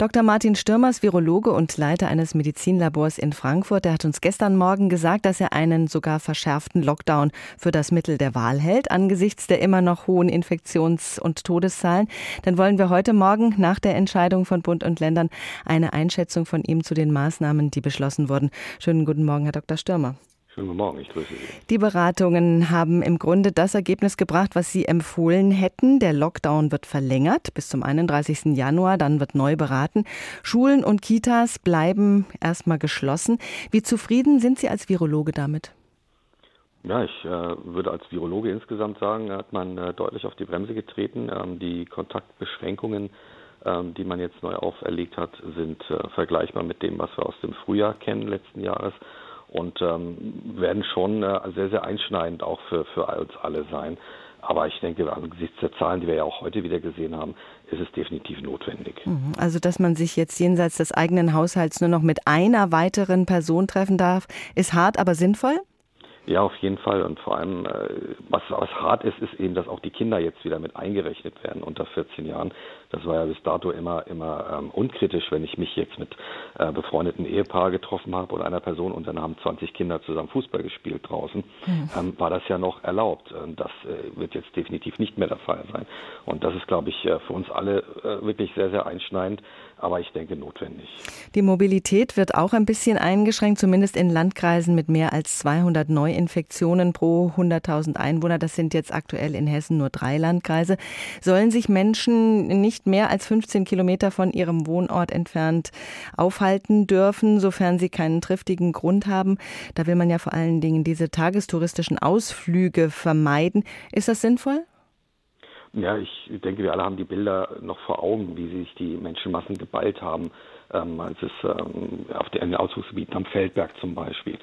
Dr. Martin Stürmers, Virologe und Leiter eines Medizinlabors in Frankfurt, der hat uns gestern Morgen gesagt, dass er einen sogar verschärften Lockdown für das Mittel der Wahl hält, angesichts der immer noch hohen Infektions- und Todeszahlen. Dann wollen wir heute Morgen nach der Entscheidung von Bund und Ländern eine Einschätzung von ihm zu den Maßnahmen, die beschlossen wurden. Schönen guten Morgen, Herr Dr. Stürmer. Schönen guten Morgen, ich grüße Sie. Die Beratungen haben im Grunde das Ergebnis gebracht, was Sie empfohlen hätten. Der Lockdown wird verlängert bis zum 31. Januar, dann wird neu beraten. Schulen und Kitas bleiben erstmal geschlossen. Wie zufrieden sind Sie als Virologe damit? Ja, ich äh, würde als Virologe insgesamt sagen, hat man äh, deutlich auf die Bremse getreten. Ähm, die Kontaktbeschränkungen, ähm, die man jetzt neu auferlegt hat, sind äh, vergleichbar mit dem, was wir aus dem Frühjahr kennen letzten Jahres und ähm, werden schon äh, sehr, sehr einschneidend auch für, für uns alle sein. Aber ich denke, angesichts der Zahlen, die wir ja auch heute wieder gesehen haben, ist es definitiv notwendig. Mhm. Also, dass man sich jetzt jenseits des eigenen Haushalts nur noch mit einer weiteren Person treffen darf, ist hart, aber sinnvoll? Ja, auf jeden Fall. Und vor allem, äh, was, was hart ist, ist eben, dass auch die Kinder jetzt wieder mit eingerechnet werden unter 14 Jahren. Das war ja bis dato immer, immer ähm, unkritisch, wenn ich mich jetzt mit äh, befreundeten Ehepaar getroffen habe oder einer Person und dann haben 20 Kinder zusammen Fußball gespielt draußen, mhm. ähm, war das ja noch erlaubt. Das äh, wird jetzt definitiv nicht mehr der Fall sein. Und das ist, glaube ich, äh, für uns alle äh, wirklich sehr, sehr einschneidend, aber ich denke notwendig. Die Mobilität wird auch ein bisschen eingeschränkt, zumindest in Landkreisen mit mehr als 200 Neuinfektionen pro 100.000 Einwohner. Das sind jetzt aktuell in Hessen nur drei Landkreise. Sollen sich Menschen nicht mehr als 15 Kilometer von ihrem Wohnort entfernt aufhalten dürfen, sofern sie keinen triftigen Grund haben. Da will man ja vor allen Dingen diese tagestouristischen Ausflüge vermeiden. Ist das sinnvoll? Ja, ich denke, wir alle haben die Bilder noch vor Augen, wie sich die Menschenmassen geballt haben, ähm, als es ähm, auf den Ausflugsgebieten am Feldberg zum Beispiel.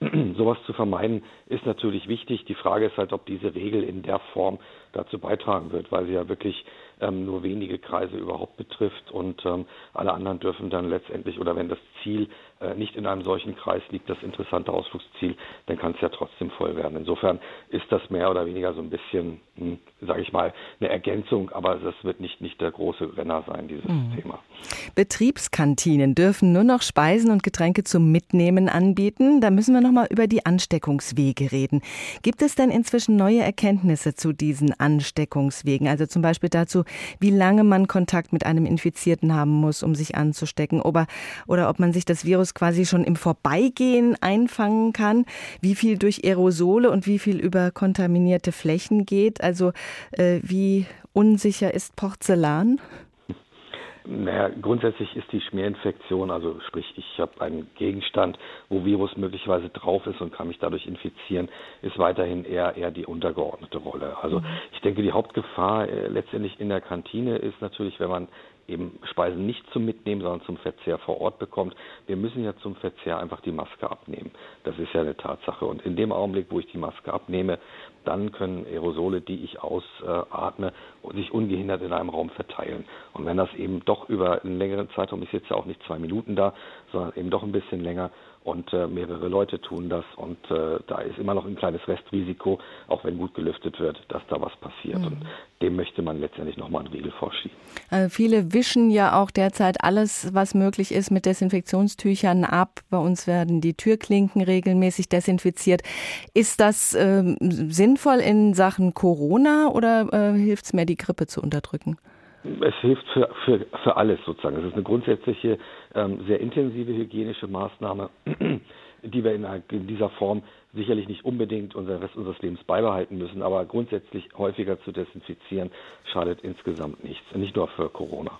Sowas zu vermeiden ist natürlich wichtig. Die Frage ist halt, ob diese Regel in der Form dazu beitragen wird, weil sie ja wirklich ähm, nur wenige Kreise überhaupt betrifft und ähm, alle anderen dürfen dann letztendlich oder wenn das Ziel äh, nicht in einem solchen Kreis liegt, das interessante Ausflugsziel, dann kann es ja trotzdem voll werden. Insofern ist das mehr oder weniger so ein bisschen, hm, sage ich mal, eine Ergänzung, aber das wird nicht, nicht der große Renner sein, dieses mhm. Thema. Betriebskantinen dürfen nur noch Speisen und Getränke zum Mitnehmen anbieten. Da müssen wir noch mal über die Ansteckungswege reden. Gibt es denn inzwischen neue Erkenntnisse zu diesen Ansteckungswegen? Also zum Beispiel dazu, wie lange man Kontakt mit einem Infizierten haben muss, um sich anzustecken, oder, oder ob man sich das Virus quasi schon im Vorbeigehen einfangen kann, wie viel durch Aerosole und wie viel über kontaminierte Flächen geht. Also äh, wie unsicher ist Porzellan? Naja, grundsätzlich ist die Schmierinfektion, also sprich, ich habe einen Gegenstand, wo Virus möglicherweise drauf ist und kann mich dadurch infizieren, ist weiterhin eher eher die untergeordnete Rolle. Also mhm. ich denke, die Hauptgefahr äh, letztendlich in der Kantine ist natürlich, wenn man eben Speisen nicht zum Mitnehmen, sondern zum Verzehr vor Ort bekommt. Wir müssen ja zum Verzehr einfach die Maske abnehmen. Das ist ja eine Tatsache. Und in dem Augenblick, wo ich die Maske abnehme, dann können Aerosole, die ich ausatme, sich ungehindert in einem Raum verteilen. Und wenn das eben doch über einen längeren Zeitraum, ich sitze ja auch nicht zwei Minuten da, sondern eben doch ein bisschen länger, und äh, mehrere Leute tun das und äh, da ist immer noch ein kleines Restrisiko, auch wenn gut gelüftet wird, dass da was passiert mhm. und dem möchte man letztendlich nochmal einen Riegel vorschieben. Also viele wischen ja auch derzeit alles, was möglich ist, mit Desinfektionstüchern ab. Bei uns werden die Türklinken regelmäßig desinfiziert. Ist das äh, sinnvoll in Sachen Corona oder äh, hilft es mehr, die Grippe zu unterdrücken? Es hilft für, für, für alles sozusagen. Es ist eine grundsätzliche, ähm, sehr intensive hygienische Maßnahme, die wir in, in, dieser Form sicherlich nicht unbedingt unseren Rest unseres Lebens beibehalten müssen, aber grundsätzlich häufiger zu desinfizieren schadet insgesamt nichts, nicht nur für Corona.